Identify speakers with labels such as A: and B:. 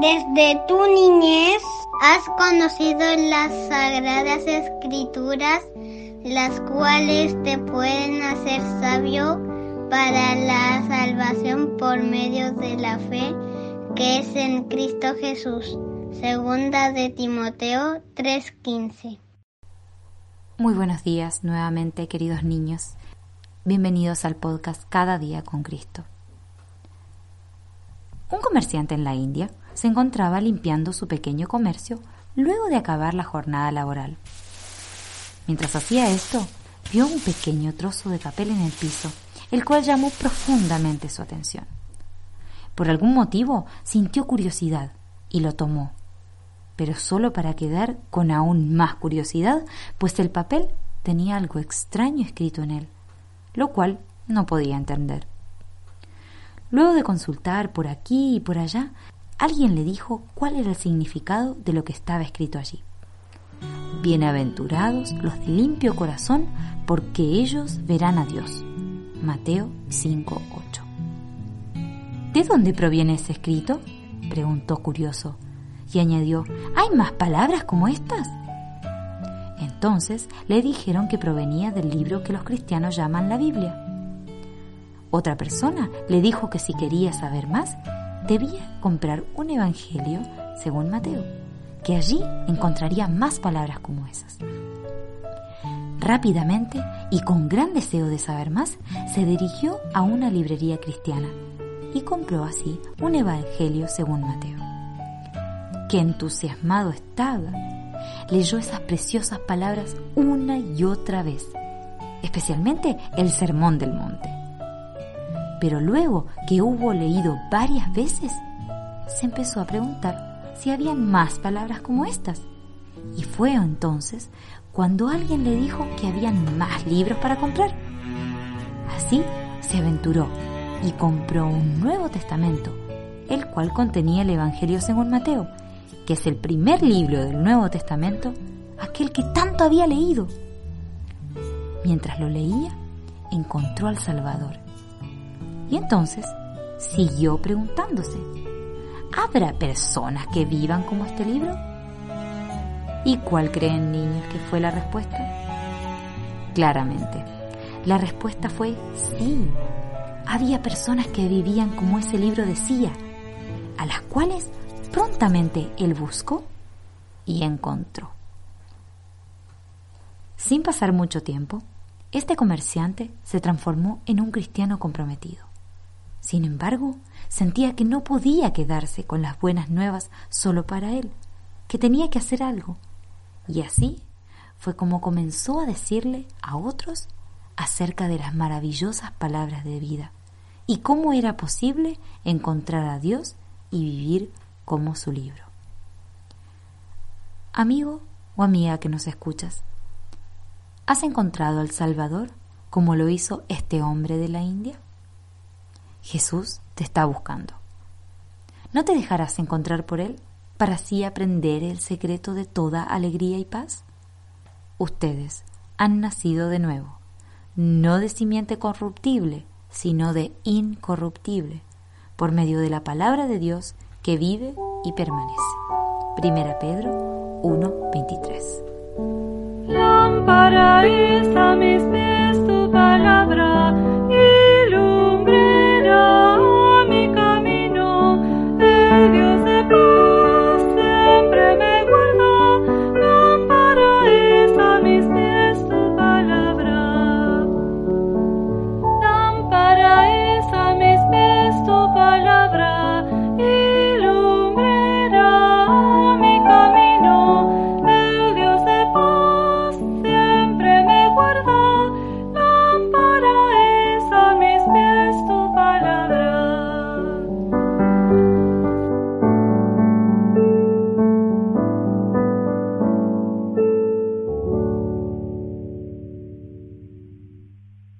A: Desde tu niñez has conocido las sagradas escrituras, las cuales te pueden hacer sabio para la salvación por medio de la fe que es en Cristo Jesús. Segunda de Timoteo 3:15.
B: Muy buenos días nuevamente, queridos niños. Bienvenidos al podcast Cada día con Cristo. Un comerciante en la India se encontraba limpiando su pequeño comercio luego de acabar la jornada laboral. Mientras hacía esto, vio un pequeño trozo de papel en el piso, el cual llamó profundamente su atención. Por algún motivo sintió curiosidad y lo tomó, pero solo para quedar con aún más curiosidad, pues el papel tenía algo extraño escrito en él, lo cual no podía entender. Luego de consultar por aquí y por allá, alguien le dijo cuál era el significado de lo que estaba escrito allí. Bienaventurados los de limpio corazón, porque ellos verán a Dios. Mateo 5:8. ¿De dónde proviene ese escrito? preguntó curioso, y añadió, ¿hay más palabras como estas? Entonces le dijeron que provenía del libro que los cristianos llaman la Biblia. Otra persona le dijo que si quería saber más, debía comprar un evangelio según Mateo, que allí encontraría más palabras como esas. Rápidamente y con gran deseo de saber más, se dirigió a una librería cristiana y compró así un evangelio según Mateo. Qué entusiasmado estaba. Leyó esas preciosas palabras una y otra vez, especialmente el Sermón del Monte pero luego que hubo leído varias veces, se empezó a preguntar si habían más palabras como estas. Y fue entonces cuando alguien le dijo que habían más libros para comprar. Así se aventuró y compró un Nuevo Testamento, el cual contenía el Evangelio según Mateo, que es el primer libro del Nuevo Testamento, aquel que tanto había leído. Mientras lo leía, encontró al Salvador y entonces siguió preguntándose, ¿habrá personas que vivan como este libro? ¿Y cuál creen niños que fue la respuesta? Claramente, la respuesta fue sí. Había personas que vivían como ese libro decía, a las cuales prontamente él buscó y encontró. Sin pasar mucho tiempo, este comerciante se transformó en un cristiano comprometido. Sin embargo, sentía que no podía quedarse con las buenas nuevas solo para él, que tenía que hacer algo. Y así fue como comenzó a decirle a otros acerca de las maravillosas palabras de vida y cómo era posible encontrar a Dios y vivir como su libro. Amigo o amiga que nos escuchas, ¿has encontrado al Salvador como lo hizo este hombre de la India? Jesús te está buscando. ¿No te dejarás encontrar por Él para así aprender el secreto de toda alegría y paz? Ustedes han nacido de nuevo, no de simiente corruptible, sino de incorruptible, por medio de la palabra de Dios que vive y permanece. Primera Pedro 1:23.